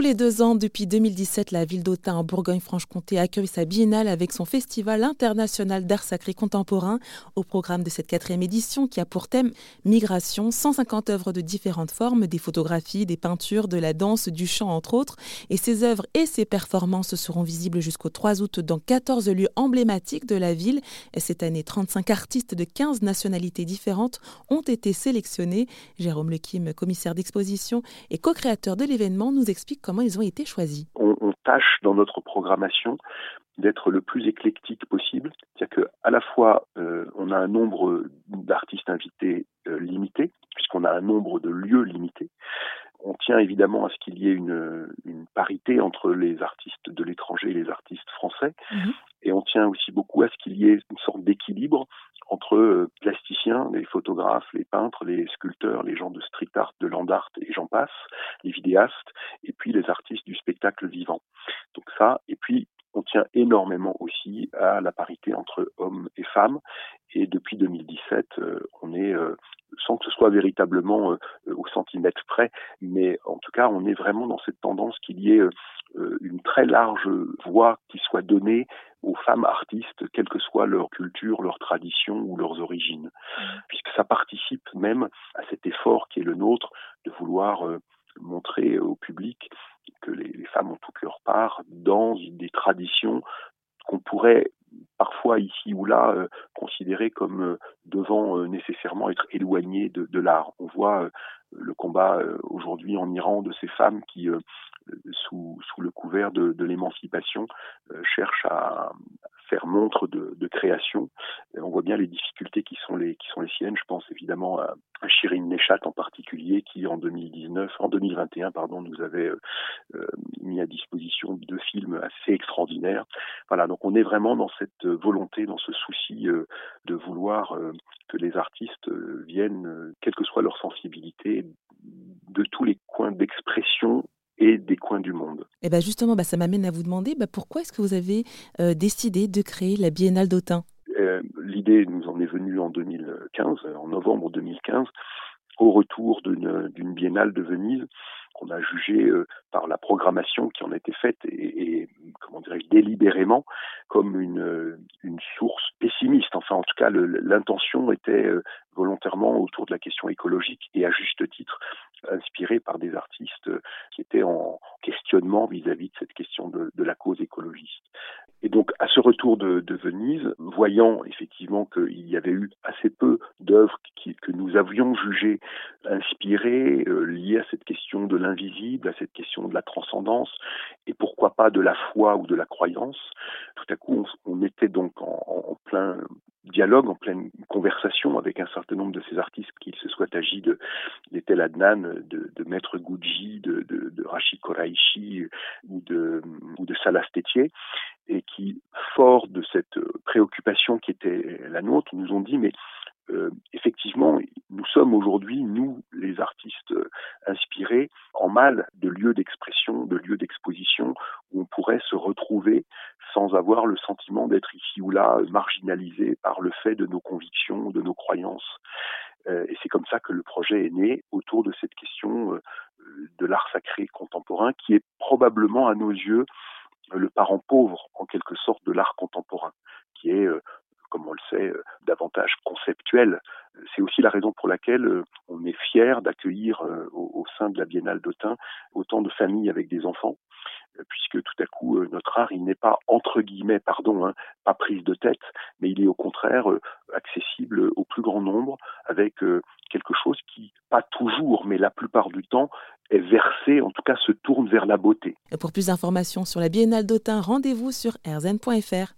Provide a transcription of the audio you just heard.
Tous les deux ans, depuis 2017, la ville d'Autun en Bourgogne-Franche-Comté accueille sa biennale avec son festival international d'art sacré contemporain. Au programme de cette quatrième édition, qui a pour thème Migration, 150 œuvres de différentes formes, des photographies, des peintures, de la danse, du chant, entre autres. Et ces œuvres et ces performances seront visibles jusqu'au 3 août dans 14 lieux emblématiques de la ville. Et cette année, 35 artistes de 15 nationalités différentes ont été sélectionnés. Jérôme Lequim, commissaire d'exposition et co-créateur de l'événement, nous explique comment ils ont été choisis. On, tâche dans notre programmation d'être le plus éclectique possible, c'est-à-dire qu'à la fois euh, on a un nombre d'artistes invités euh, limité, puisqu'on a un nombre de lieux limités. On tient évidemment à ce qu'il y ait une, parité entre les artistes de l'étranger et les artistes français, mhm. et on tient aussi beaucoup à ce qu'il y ait une sorte d'équilibre entre euh, plasticiens, les photographes, les peintres, les sculpteurs, les gens de street art, de land art et j'en passe, les vidéastes, et puis les artistes du spectacle vivant. Donc ça, et puis on tient énormément aussi à la parité entre hommes et femmes. Et depuis 2017, euh, on est, euh, sans que ce soit véritablement au centimètre près, mais en tout cas, on est vraiment dans cette tendance qu'il y ait une très large voix qui soit donnée aux femmes artistes, quelle que soit leur culture, leur tradition ou leurs origines, mmh. puisque ça participe même à cet effort qui est le nôtre de vouloir euh, montrer au public que les, femmes ont toute leur part dans des traditions qu'on pourrait parfois ici ou là euh, considérer comme euh, devant nécessairement être éloignées de, l'art. On voit le combat aujourd'hui en Iran de ces femmes qui sous, le couvert de, l'émancipation, euh, cherche à faire montre de, création. on voit bien les difficultés qui sont les, qui sont les siennes. Je pense évidemment à, à Shirin Neshat en particulier, qui en 2019, en 2021, pardon, nous avait euh, euh, mis à disposition deux films assez extraordinaires. Voilà, donc on est vraiment dans cette volonté, dans ce souci de vouloir que les artistes viennent, quelle que soit leur sensibilité, de tous les coins d'expression et des coins du monde. Et eh ben justement, bah, ça m'amène à vous demander bah, pourquoi est-ce que vous avez euh, décidé de créer la Biennale d'Autun? Euh, L'idée nous en est venue en 2015, en novembre 2015, au retour d'une biennale de Venise qu'on a jugé euh, par la programmation qui en été faite et, et comment dirais-je délibérément comme une, une source pessimiste. Enfin, en tout cas, l'intention était volontairement autour de la question écologique et à juste titre inspiré par des artistes qui étaient en questionnement vis-à-vis de cette question de, la cause écologiste. Et donc, à ce retour de, Venise, voyant effectivement qu'il y avait eu assez peu d'œuvres que nous avions jugées inspirées, euh, liées à cette question de l'invisible, à cette question de la transcendance, et pourquoi pas de la foi ou de la croyance, tout à coup, on, était donc en plein dialogue, en pleine conversation avec un certain nombre de ces artistes, qu'il se soit agi de d'Etel Adnan, de, de Maître Gouji, de, de, de Rachid Koraishi ou de, ou de Salah Stétier, et qui, fort de cette préoccupation qui était la nôtre, nous ont dit mais euh, effectivement, nous sommes aujourd'hui, nous, les artistes inspirés, en mal de lieux d'expression, de lieux d'exposition où on pourrait se retrouver sans avoir le sentiment d'être ici ou là marginalisé par le fait de nos convictions, de nos croyances. Euh, et c'est comme ça que le projet est né autour de cette question euh, de l'art sacré contemporain qui est probablement à nos yeux le parent pauvre en quelque sorte de l'art contemporain, qui est comme on le sait, euh, davantage conceptuel. C'est aussi la raison pour laquelle euh, on est fier d'accueillir euh, au, sein de la Biennale d'Autun autant de familles avec des enfants, puisque tout à coup notre art il n'est pas entre guillemets pardon hein, pas prise de tête, mais il est au contraire accessible au plus grand nombre avec quelque chose qui pas toujours mais la plupart du temps est versé, en tout cas se tourne vers la beauté. pour plus d'informations sur la Biennale d'Autun, rendez-vous sur rzn.fr.